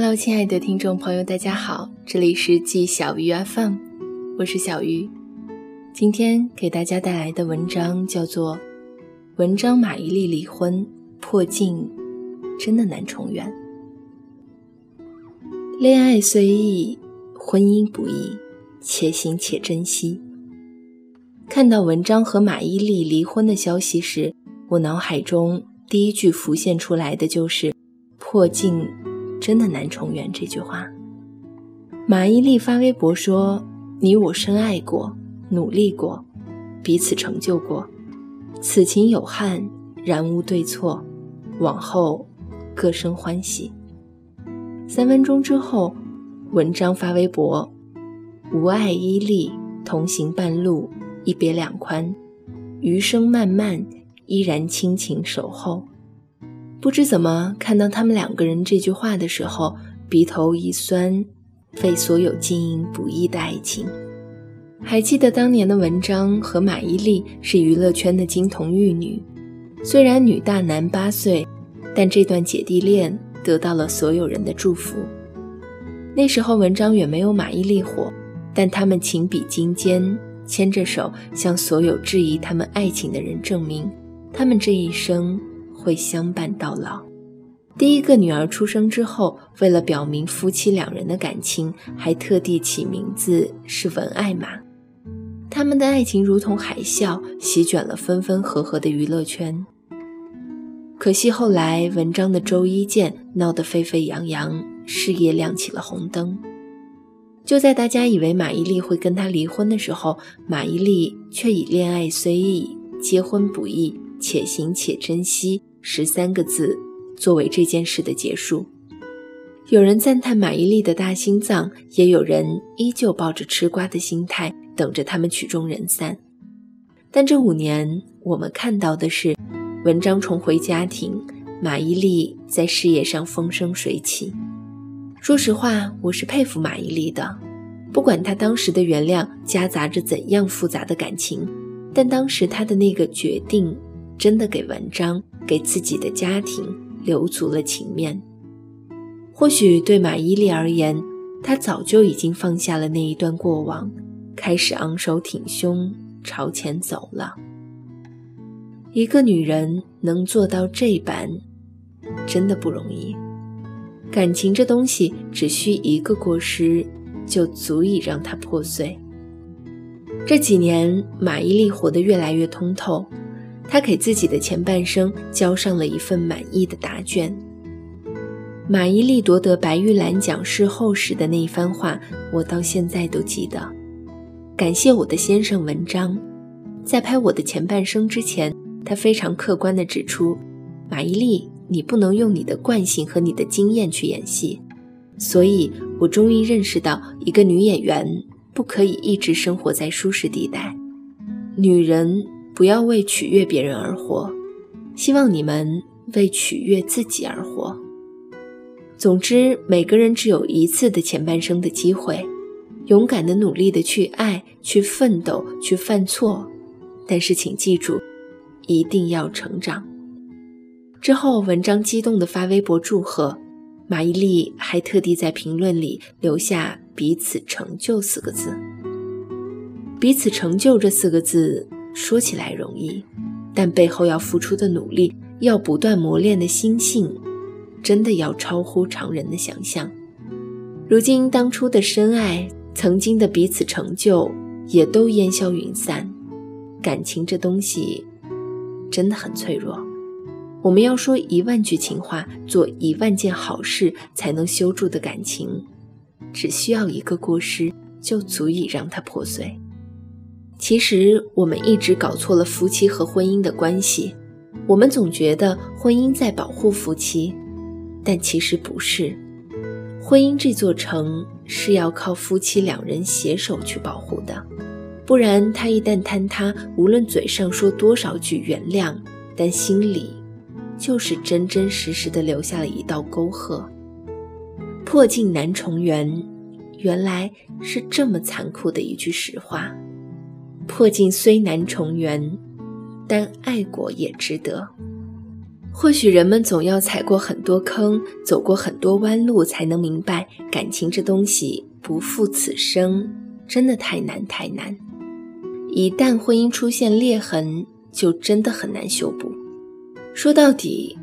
Hello，亲爱的听众朋友，大家好，这里是季小鱼 FM，我是小鱼。今天给大家带来的文章叫做《文章马伊琍离婚破镜真的难重圆》。恋爱虽易，婚姻不易，且行且珍惜。看到文章和马伊琍离婚的消息时，我脑海中第一句浮现出来的就是“破镜真的难重圆”这句话。马伊琍发微博说：“你我深爱过。”努力过，彼此成就过，此情有憾，然无对错，往后各生欢喜。三分钟之后，文章发微博：“无爱伊琍，同行半路，一别两宽，余生漫漫，依然亲情守候。”不知怎么看到他们两个人这句话的时候，鼻头一酸，为所有经营不易的爱情。还记得当年的文章和马伊琍是娱乐圈的金童玉女，虽然女大男八岁，但这段姐弟恋得到了所有人的祝福。那时候文章远没有马伊琍火，但他们情比金坚，牵着手向所有质疑他们爱情的人证明，他们这一生会相伴到老。第一个女儿出生之后，为了表明夫妻两人的感情，还特地起名字是文爱玛。他们的爱情如同海啸，席卷了分分合合的娱乐圈。可惜后来文章的周一见闹得沸沸扬扬，事业亮起了红灯。就在大家以为马伊琍会跟他离婚的时候，马伊琍却以“恋爱虽易，结婚不易，且行且珍惜”十三个字作为这件事的结束。有人赞叹马伊琍的大心脏，也有人依旧抱着吃瓜的心态。等着他们曲终人散，但这五年我们看到的是，文章重回家庭，马伊琍在事业上风生水起。说实话，我是佩服马伊琍的，不管她当时的原谅夹杂着怎样复杂的感情，但当时她的那个决定，真的给文章、给自己的家庭留足了情面。或许对马伊琍而言，她早就已经放下了那一段过往。开始昂首挺胸朝前走了。一个女人能做到这般，真的不容易。感情这东西，只需一个过失，就足以让它破碎。这几年，马伊琍活得越来越通透，她给自己的前半生交上了一份满意的答卷。马伊琍夺得白玉兰奖事后时的那一番话，我到现在都记得。感谢我的先生文章，在拍我的前半生之前，他非常客观地指出：“马伊琍，你不能用你的惯性和你的经验去演戏。”所以，我终于认识到，一个女演员不可以一直生活在舒适地带。女人不要为取悦别人而活，希望你们为取悦自己而活。总之，每个人只有一次的前半生的机会。勇敢的、努力的去爱、去奋斗、去犯错，但是请记住，一定要成长。之后，文章激动地发微博祝贺，马伊琍还特地在评论里留下“彼此成就”四个字。彼此成就这四个字说起来容易，但背后要付出的努力、要不断磨练的心性，真的要超乎常人的想象。如今，当初的深爱。曾经的彼此成就也都烟消云散，感情这东西真的很脆弱。我们要说一万句情话，做一万件好事才能修筑的感情，只需要一个过失就足以让它破碎。其实我们一直搞错了夫妻和婚姻的关系，我们总觉得婚姻在保护夫妻，但其实不是。婚姻这座城是要靠夫妻两人携手去保护的，不然它一旦坍塌，无论嘴上说多少句原谅，但心里就是真真实实的留下了一道沟壑。破镜难重圆，原来是这么残酷的一句实话。破镜虽难重圆，但爱过也值得。或许人们总要踩过很多坑，走过很多弯路，才能明白感情这东西不负此生，真的太难太难。一旦婚姻出现裂痕，就真的很难修补。说到底，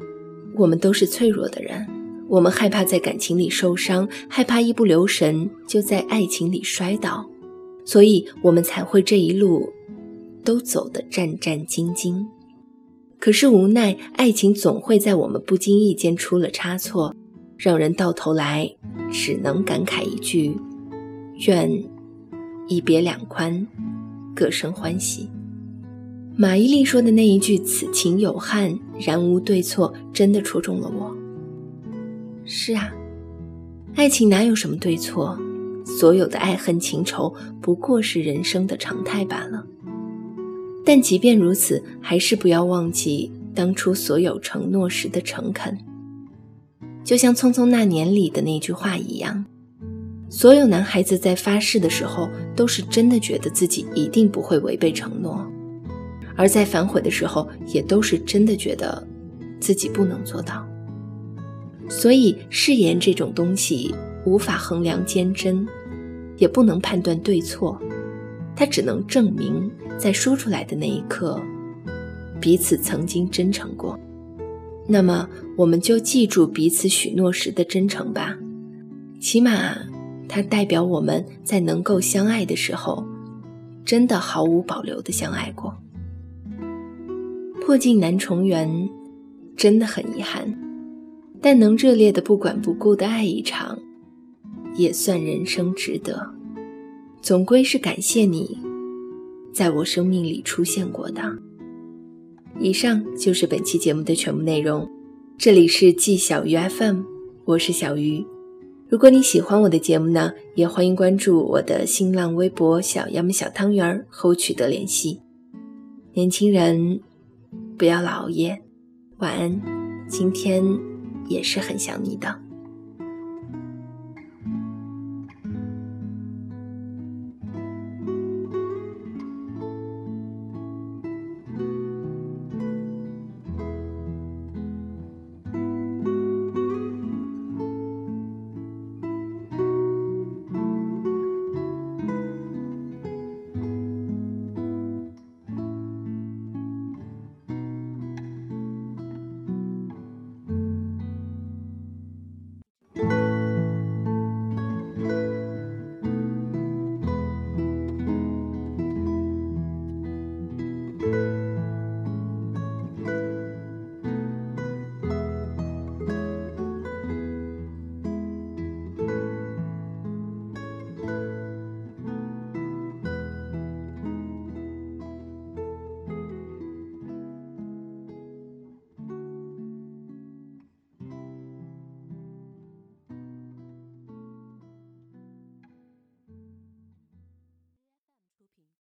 我们都是脆弱的人，我们害怕在感情里受伤，害怕一不留神就在爱情里摔倒，所以我们才会这一路都走得战战兢兢。可是无奈，爱情总会在我们不经意间出了差错，让人到头来只能感慨一句：愿一别两宽，各生欢喜。马伊琍说的那一句“此情有憾，然无对错”，真的戳中了我。是啊，爱情哪有什么对错？所有的爱恨情仇不过是人生的常态罢了。但即便如此，还是不要忘记当初所有承诺时的诚恳。就像《匆匆那年》里的那句话一样，所有男孩子在发誓的时候，都是真的觉得自己一定不会违背承诺；而在反悔的时候，也都是真的觉得自己不能做到。所以，誓言这种东西无法衡量坚贞，也不能判断对错。它只能证明，在说出来的那一刻，彼此曾经真诚过。那么，我们就记住彼此许诺时的真诚吧。起码，它代表我们在能够相爱的时候，真的毫无保留的相爱过。破镜难重圆，真的很遗憾。但能热烈的不管不顾的爱一场，也算人生值得。总归是感谢你，在我生命里出现过的。以上就是本期节目的全部内容。这里是季小鱼 FM，我是小鱼。如果你喜欢我的节目呢，也欢迎关注我的新浪微博“小杨小汤圆儿”和我取得联系。年轻人，不要老熬夜，晚安。今天也是很想你的。